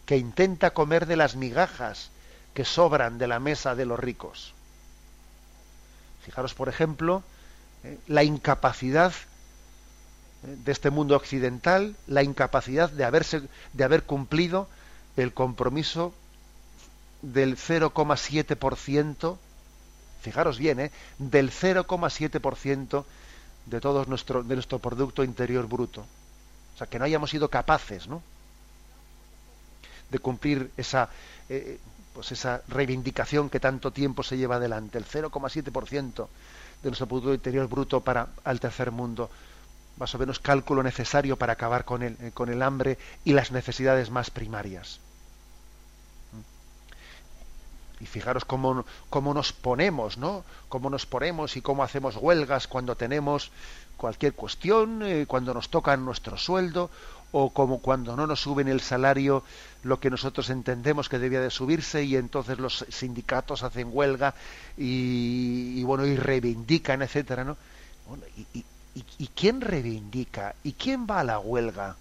que intenta comer de las migajas que sobran de la mesa de los ricos. Fijaros, por ejemplo, eh, la incapacidad eh, de este mundo occidental, la incapacidad de, haberse, de haber cumplido el compromiso del 0,7%, fijaros bien, ¿eh? del 0,7% de todo nuestro, de nuestro Producto Interior Bruto. O sea, que no hayamos sido capaces, ¿no? de cumplir esa, eh, pues esa reivindicación que tanto tiempo se lleva adelante, el 0,7% de nuestro Producto Interior Bruto para al tercer mundo, más o menos cálculo necesario para acabar con el, con el hambre y las necesidades más primarias. Y fijaros cómo, cómo, nos ponemos, ¿no? Cómo nos ponemos y cómo hacemos huelgas cuando tenemos cualquier cuestión, eh, cuando nos tocan nuestro sueldo o como cuando no nos suben el salario lo que nosotros entendemos que debía de subirse y entonces los sindicatos hacen huelga y, bueno y reivindican etcétera no y, y, quién reivindica y quién va a la huelga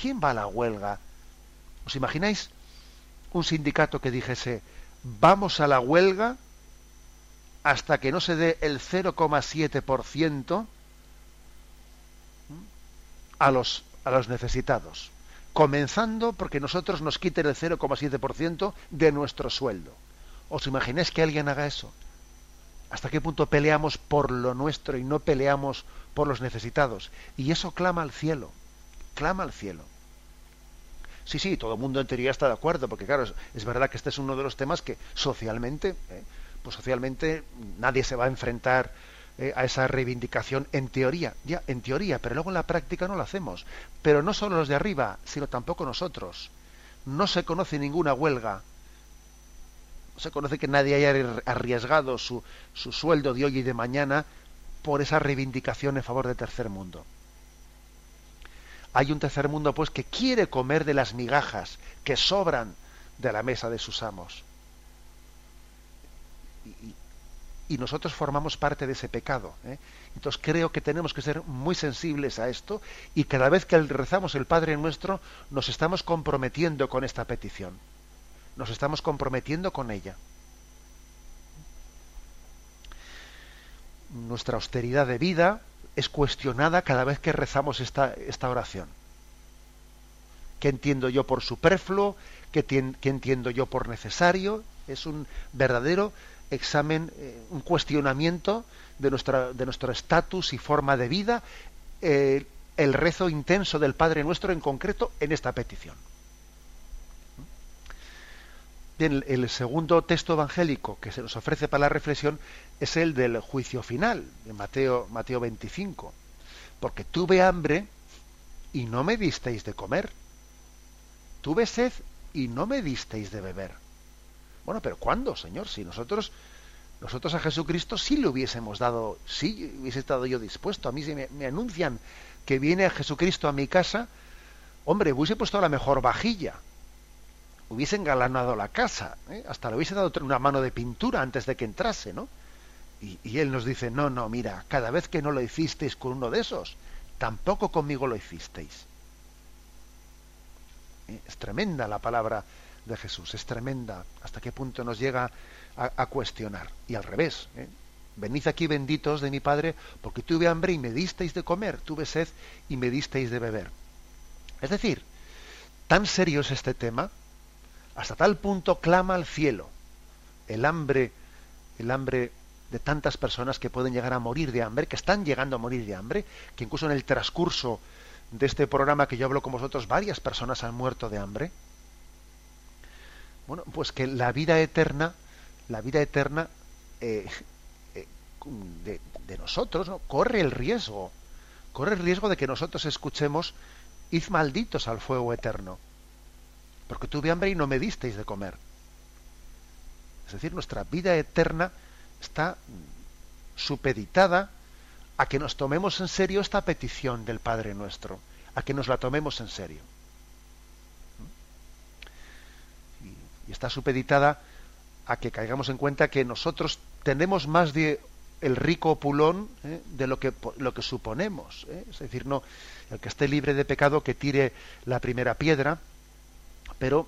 quién va a la huelga os imagináis un sindicato que dijese vamos a la huelga hasta que no se dé el 0,7% a los a los necesitados, comenzando porque nosotros nos quiten el 0,7% de nuestro sueldo. ¿Os imagináis que alguien haga eso? ¿Hasta qué punto peleamos por lo nuestro y no peleamos por los necesitados? Y eso clama al cielo, clama al cielo. Sí, sí, todo el mundo en teoría está de acuerdo, porque claro, es, verdad que este es uno de los temas que socialmente, eh, pues socialmente nadie se va a enfrentar eh, a esa reivindicación en teoría, ya en teoría, pero luego en la práctica no lo hacemos. Pero no solo los de arriba, sino tampoco nosotros. No se conoce ninguna huelga. No se conoce que nadie haya arriesgado su, su sueldo de hoy y de mañana por esa reivindicación en favor del tercer mundo. Hay un tercer mundo, pues, que quiere comer de las migajas que sobran de la mesa de sus amos. Y, nosotros formamos parte de ese pecado. ¿eh? Entonces creo que tenemos que ser muy sensibles a esto y cada vez que rezamos el Padre nuestro nos estamos comprometiendo con esta petición. Nos estamos comprometiendo con ella. Nuestra austeridad de vida es cuestionada cada vez que rezamos esta, esta oración. ¿Qué entiendo yo por superfluo? ¿Qué, ¿Qué entiendo yo por necesario? Es un verdadero examen, eh, un cuestionamiento de, nuestra, de nuestro estatus y forma de vida, eh, el rezo intenso del Padre Nuestro en concreto en esta petición. Bien, el segundo texto evangélico que se nos ofrece para la reflexión es el del juicio final, de Mateo, Mateo 25. Porque tuve hambre y no me disteis de comer. Tuve sed y no me disteis de beber bueno, pero ¿cuándo, Señor? Si nosotros, nosotros a Jesucristo sí le hubiésemos dado, sí hubiese estado yo dispuesto. A mí si me, anuncian que viene a Jesucristo a mi casa, hombre, hubiese puesto la mejor vajilla, hubiese engalanado la casa, ¿eh? hasta le hubiese dado una mano de pintura antes de que entrase, ¿no? Y, y, él nos dice, no, no, mira, cada vez que no lo hicisteis con uno de esos, tampoco conmigo lo hicisteis. ¿Eh? Es tremenda la palabra de Jesús. Es tremenda hasta qué punto nos llega a, cuestionar. Y al revés. ¿eh? Venid aquí benditos de mi Padre, porque tuve hambre y me disteis de comer, tuve sed y me disteis de beber. Es decir, tan serio es este tema, hasta tal punto clama al cielo el hambre, el hambre de tantas personas que pueden llegar a morir de hambre, que están llegando a morir de hambre, que incluso en el transcurso de este programa que yo hablo con vosotros, varias personas han muerto de hambre. Bueno, pues que la vida eterna, la vida eterna eh, eh, de, nosotros, ¿no? corre el riesgo, corre el riesgo de que nosotros escuchemos, id malditos al fuego eterno, porque tuve hambre y no me disteis de comer. Es decir, nuestra vida eterna está supeditada a que nos tomemos en serio esta petición del Padre nuestro, a que nos la tomemos en serio. y está supeditada a que caigamos en cuenta que nosotros tenemos más de el rico pulón ¿eh? de lo que, lo que suponemos. ¿eh? Es decir, no, el que esté libre de pecado que tire la primera piedra, pero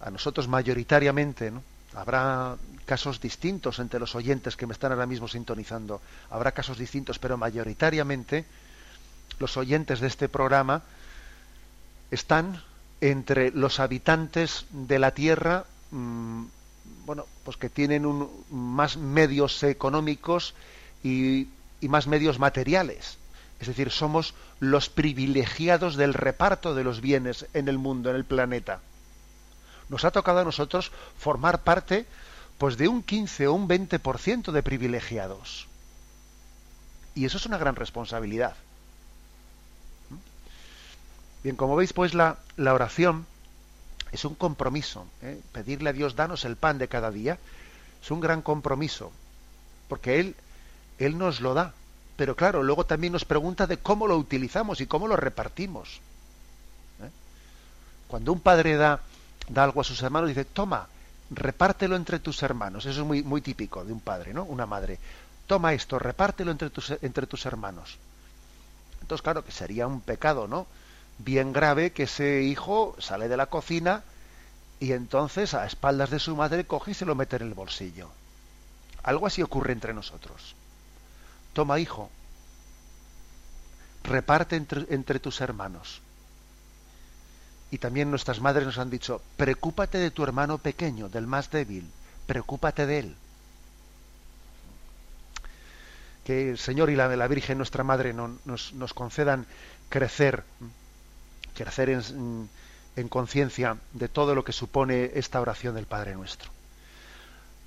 a nosotros mayoritariamente, habrá casos distintos entre los oyentes que me están ahora mismo sintonizando, habrá casos distintos, pero mayoritariamente los oyentes de este programa están entre los habitantes de la Tierra, mm, bueno, pues que tienen más medios económicos y más medios materiales. Es decir, somos los privilegiados del reparto de los bienes en el mundo, en el planeta. Nos ha tocado a nosotros formar parte pues de un 15 o un 20% de privilegiados. Y eso es una gran responsabilidad. Bien, como veis, pues la, oración es un compromiso. ¿eh? Pedirle a Dios, danos el pan de cada día, es un gran compromiso, porque Él, Él nos lo da. Pero claro, luego también nos pregunta de cómo lo utilizamos y cómo lo repartimos. ¿eh? Cuando un padre da, da algo a sus hermanos, dice, toma, repártelo entre tus hermanos. Eso es muy, muy típico de un padre, ¿no? Una madre. Toma esto, repártelo entre tus, entre tus hermanos. Entonces, claro, que sería un pecado, ¿no? Bien grave que ese hijo sale de la cocina y entonces a espaldas de su madre coge y se lo mete en el bolsillo. Algo así ocurre entre nosotros. Toma, hijo, reparte entre, entre tus hermanos. Y también nuestras madres nos han dicho, preocúpate de tu hermano pequeño, del más débil, preocúpate de él. Que el Señor y la, Virgen, nuestra Madre, no, nos, nos, concedan crecer, crecer en conciencia de todo lo que supone esta oración del Padre nuestro.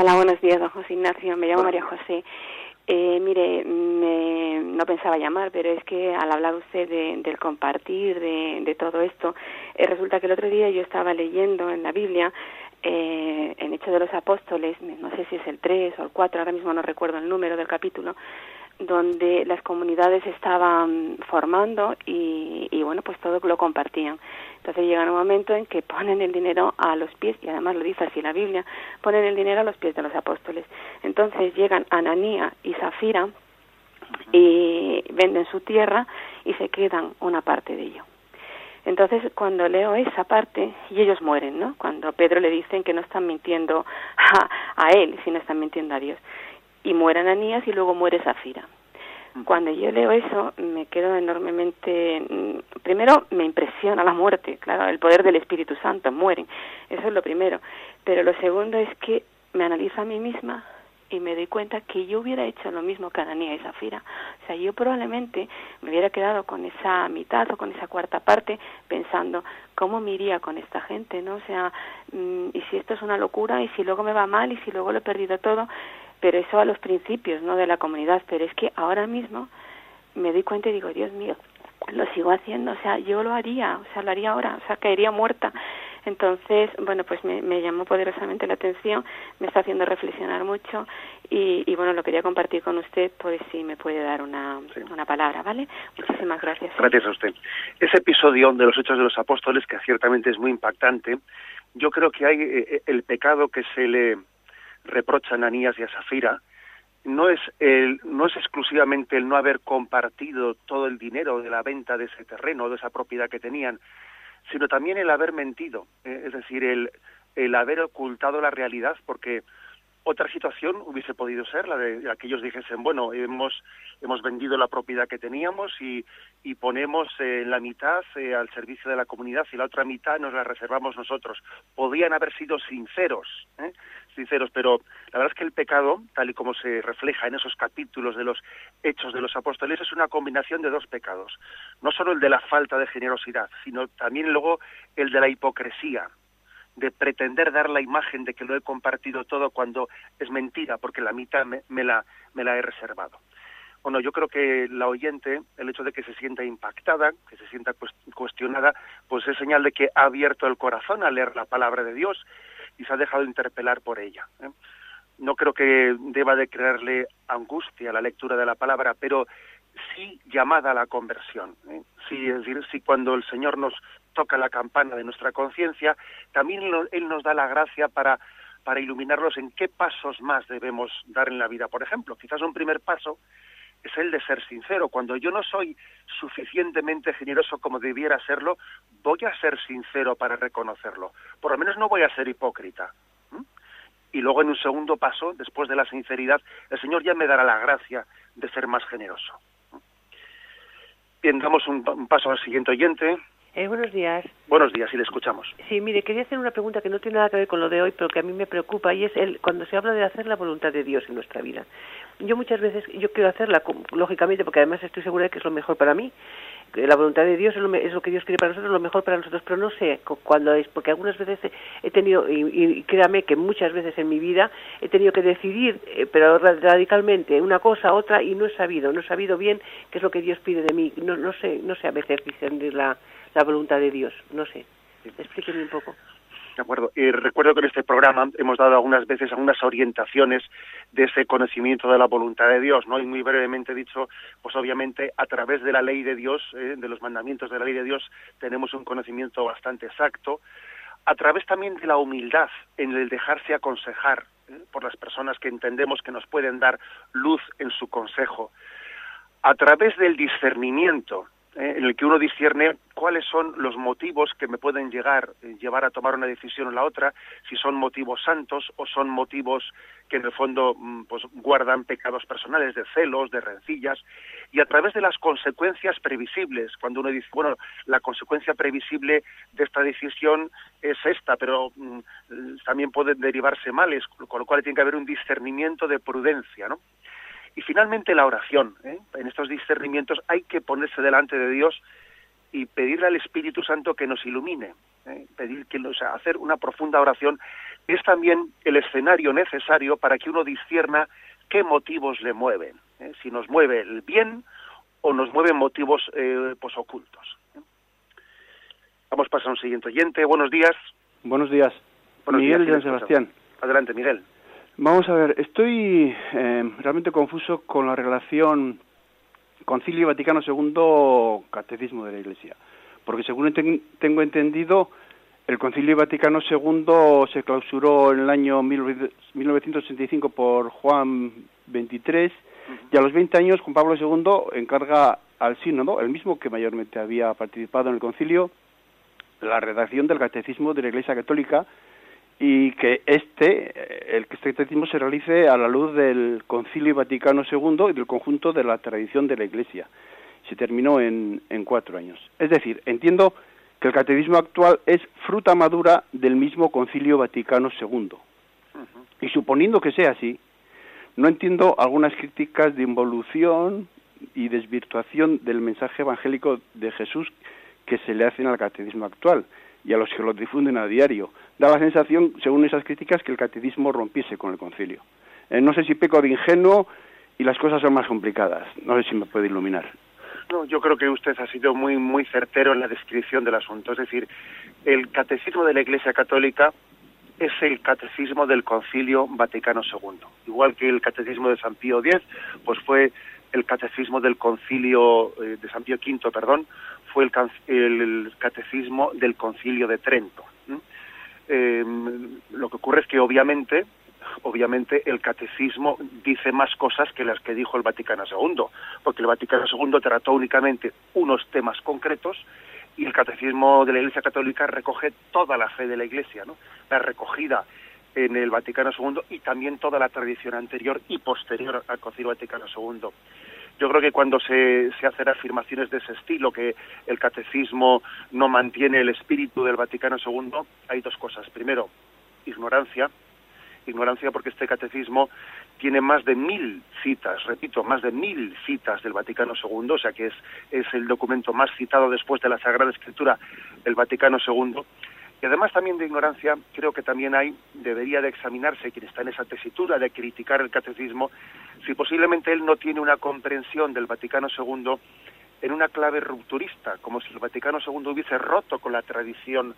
Hola, buenos días, don José Ignacio. Me llamo María José. Eh, mire, me, no pensaba llamar, pero es que al hablar usted de, del compartir, de, de todo esto, eh, resulta que el otro día yo estaba leyendo en la Biblia, eh, en Hechos de los Apóstoles, no sé si es el 3 o el 4, ahora mismo no recuerdo el número del capítulo, donde las comunidades estaban formando y, y bueno, pues todo lo compartían. Entonces llega un momento en que ponen el dinero a los pies, y además lo dice así la Biblia, ponen el dinero a los pies de los apóstoles. Entonces llegan Ananía y Zafira y venden su tierra y se quedan una parte de ello. Entonces, cuando leo esa parte, y ellos mueren, ¿no? Cuando Pedro le dicen que no están mintiendo a, a él, sino están mintiendo a Dios. Y muere Ananías y luego muere Zafira. Cuando yo leo eso, me quedo enormemente. Primero, me impresiona la muerte, claro, el poder del Espíritu Santo, mueren. Eso es lo primero. Pero lo segundo es que me analizo a mí misma y me doy cuenta que yo hubiera hecho lo mismo que Ananía y Zafira. O sea, yo probablemente me hubiera quedado con esa mitad o con esa cuarta parte pensando, ¿cómo me iría con esta gente? ¿no? O sea, y si esto es una locura, y si luego me va mal, y si luego lo he perdido todo pero eso a los principios no de la comunidad pero es que ahora mismo me doy cuenta y digo Dios mío lo sigo haciendo o sea yo lo haría o sea lo haría ahora o sea caería muerta Entonces, bueno, pues me, llamó poderosamente la atención, me está haciendo reflexionar mucho y, bueno, lo quería compartir con usted por si me puede dar una, una palabra, ¿vale? Muchísimas gracias. Gracias a usted. Ese episodio de los Hechos de los Apóstoles, que ciertamente es muy impactante, yo creo que hay eh, eh, el pecado que se le reprocha a Ananías y a Safira, no es, el, no es exclusivamente el no haber compartido todo el dinero de la venta de ese terreno, de esa propiedad que tenían, sino también el haber mentido, eh, es decir, el, el haber ocultado la realidad, porque otra situación hubiese podido ser la de aquellos dijesen, bueno, hemos, hemos vendido la propiedad que teníamos y, y ponemos eh, la mitad eh, al servicio de la comunidad y la otra mitad nos la reservamos nosotros. Podían haber sido sinceros, ¿eh? Sinceros, pero la verdad es que el pecado, tal y como se refleja en esos capítulos de los hechos de los apóstoles, es una combinación de dos pecados. No solo el de la falta de generosidad, sino también luego el de la hipocresía, de pretender dar la imagen de que lo he compartido todo cuando es mentira, porque la mitad me, la, me la he reservado. Bueno, yo creo que la oyente, el hecho de que se sienta impactada, que se sienta cuestionada, pues es señal de que ha abierto el corazón a leer la palabra de Dios y se ha dejado interpelar por ella. ¿eh? No creo que deba de creerle angustia la lectura de la palabra, pero sí llamada a la conversión. ¿eh? Sí, es decir, cuando el Señor nos toca la campana de nuestra conciencia, también Él nos da la gracia para, para iluminarnos en qué pasos más debemos dar en la vida. Por ejemplo, quizás un primer paso es el de ser sincero. Cuando yo no soy suficientemente generoso como debiera serlo, voy a ser sincero para reconocerlo. Por lo menos no voy a ser hipócrita. Y luego en un segundo paso, después de la sinceridad, el Señor ya me dará la gracia de ser más generoso. Bien, damos un, paso al siguiente oyente. Eh, buenos días. Buenos días, y le escuchamos. Sí, mire, quería hacer una pregunta que no tiene nada que ver con lo de hoy, pero que a mí me preocupa, y es el, cuando se habla de hacer la voluntad de Dios en nuestra vida. Yo muchas veces, yo quiero hacerla, lógicamente, porque además estoy segura de que es lo mejor para mí, la voluntad de Dios es lo, que Dios quiere para nosotros, lo mejor para nosotros, pero no sé cuándo es, porque algunas veces he tenido, y, créame que muchas veces en mi vida he tenido que decidir, eh, pero radicalmente, una cosa, otra, y no he sabido, no he sabido bien qué es lo que Dios pide de mí, no, no sé, no sé a veces discernir la, la voluntad de Dios, no sé, explíqueme un poco. De acuerdo. Y recuerdo que en este programa hemos dado algunas veces algunas orientaciones de ese conocimiento de la voluntad de Dios, ¿no? Y muy brevemente dicho, pues obviamente a través de la ley de Dios, ¿eh? de los mandamientos de la ley de Dios, tenemos un conocimiento bastante exacto. A través también de la humildad en el dejarse aconsejar ¿eh? por las personas que entendemos que nos pueden dar luz en su consejo. A través del discernimiento, ¿eh? en el que uno discierne cuáles son los motivos que me pueden llegar, eh, llevar a tomar una decisión o la otra, si son motivos santos o son motivos que en el fondo mm, pues, guardan pecados personales de celos, de rencillas, y a través de las consecuencias previsibles, cuando uno dice, bueno, la consecuencia previsible de esta decisión es esta, pero mm, también pueden derivarse males, con lo cual tiene que haber un discernimiento de prudencia, ¿no? Y finalmente la oración. ¿eh? En estos discernimientos hay que ponerse delante de Dios y pedirle al Espíritu Santo que nos ilumine, ¿eh? pedir que sea, hacer una profunda oración es también el escenario necesario para que uno discierna qué motivos le mueven, ¿eh? si nos mueve el bien o nos mueven motivos pues ocultos. Vamos a pasar a un siguiente oyente. Buenos días. Buenos días. Miguel de Sebastián. Adelante, Miguel. Vamos a ver, estoy eh, realmente confuso con la relación Concilio Vaticano II Catecismo de la Iglesia, porque según tengo entendido, el Concilio Vaticano II se clausuró en el año 1985 por Juan XXIII y a los 20 años Juan Pablo II encarga al sínodo, el mismo que mayormente había participado en el concilio, la redacción del Catecismo de la Iglesia Católica y que este, eh, el que este catecismo se realice a la luz del Concilio Vaticano II y del conjunto de la tradición de la Iglesia. Se terminó en, en cuatro años. Es decir, entiendo que el catecismo actual es fruta madura del mismo Concilio Vaticano II. Y suponiendo que sea así, no entiendo algunas críticas de involución y desvirtuación del mensaje evangélico de Jesús que se le hacen al catecismo actual y a los que lo difunden a diario. Da la sensación, según esas críticas, que el catecismo rompiese con el concilio. Eh, no sé si peco de ingenuo y las cosas son más complicadas. No sé si me puede iluminar. No, yo creo que usted ha sido muy muy certero en la descripción del asunto. Es decir, el catecismo de la Iglesia Católica es el catecismo del Concilio Vaticano II. Igual que el catecismo de San Pío X, pues fue el catecismo del Concilio eh, de San Pío V, perdón, fue el, el catecismo del Concilio de Trento. Eh, lo que ocurre es que obviamente obviamente el catecismo dice más cosas que las que dijo el Vaticano II, porque el Vaticano II trató únicamente unos temas concretos y el catecismo de la Iglesia Católica recoge toda la fe de la Iglesia, ¿no? La recogida en el Vaticano II y también toda la tradición anterior y posterior al Concilio Vaticano II. Yo creo que cuando se, hacen afirmaciones de ese estilo, que el catecismo no mantiene el espíritu del Vaticano II, hay dos cosas. Primero, ignorancia, ignorancia porque este catecismo tiene más de mil citas, repito, más de mil citas del Vaticano II, o sea que es, es el documento más citado después de la Sagrada Escritura del Vaticano II. Y además también de ignorancia, creo que también hay, debería de examinarse quien está en esa tesitura de criticar el catecismo, si posiblemente él no tiene una comprensión del Vaticano II en una clave rupturista, como si el Vaticano II hubiese roto con la tradición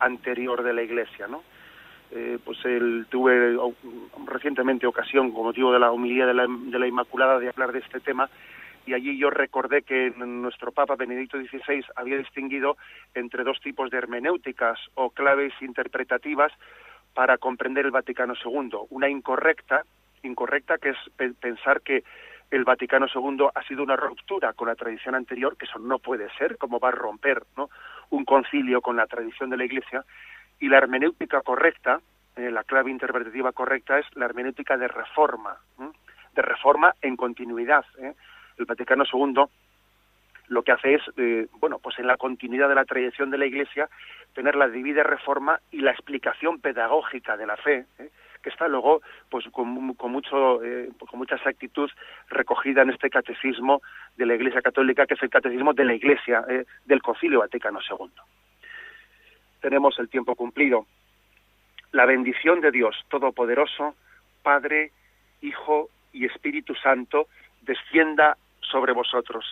anterior de la Iglesia, ¿no? Eh, pues él, tuve recientemente ocasión, con motivo de la homilía de la, de la Inmaculada, de hablar de este tema, y allí yo recordé que nuestro Papa Benedicto XVI había distinguido entre dos tipos de hermenéuticas o claves interpretativas para comprender el Vaticano II. Una incorrecta, incorrecta que es pensar que el Vaticano II ha sido una ruptura con la tradición anterior, que eso no puede ser, como va a romper ¿no? un concilio con la tradición de la Iglesia, y la hermenéutica correcta, eh, la clave interpretativa correcta es la hermenéutica de reforma, de reforma en continuidad. ¿eh? El Vaticano II lo que hace es, eh, bueno, pues en la continuidad de la tradición de la Iglesia, tener la divida reforma y la explicación pedagógica de la fe, que está luego, pues con, mucho, con mucha exactitud recogida en este catecismo de la Iglesia Católica, que es el catecismo de la Iglesia del Concilio Vaticano II tenemos el tiempo cumplido. La bendición de Dios Todopoderoso, Padre, Hijo y Espíritu Santo, descienda sobre vosotros.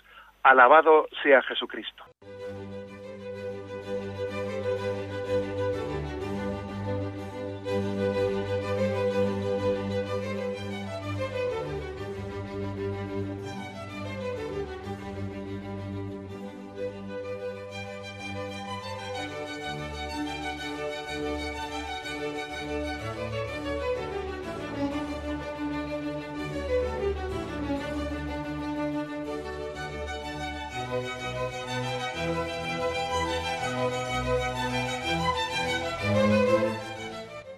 Alabado sea Jesucristo.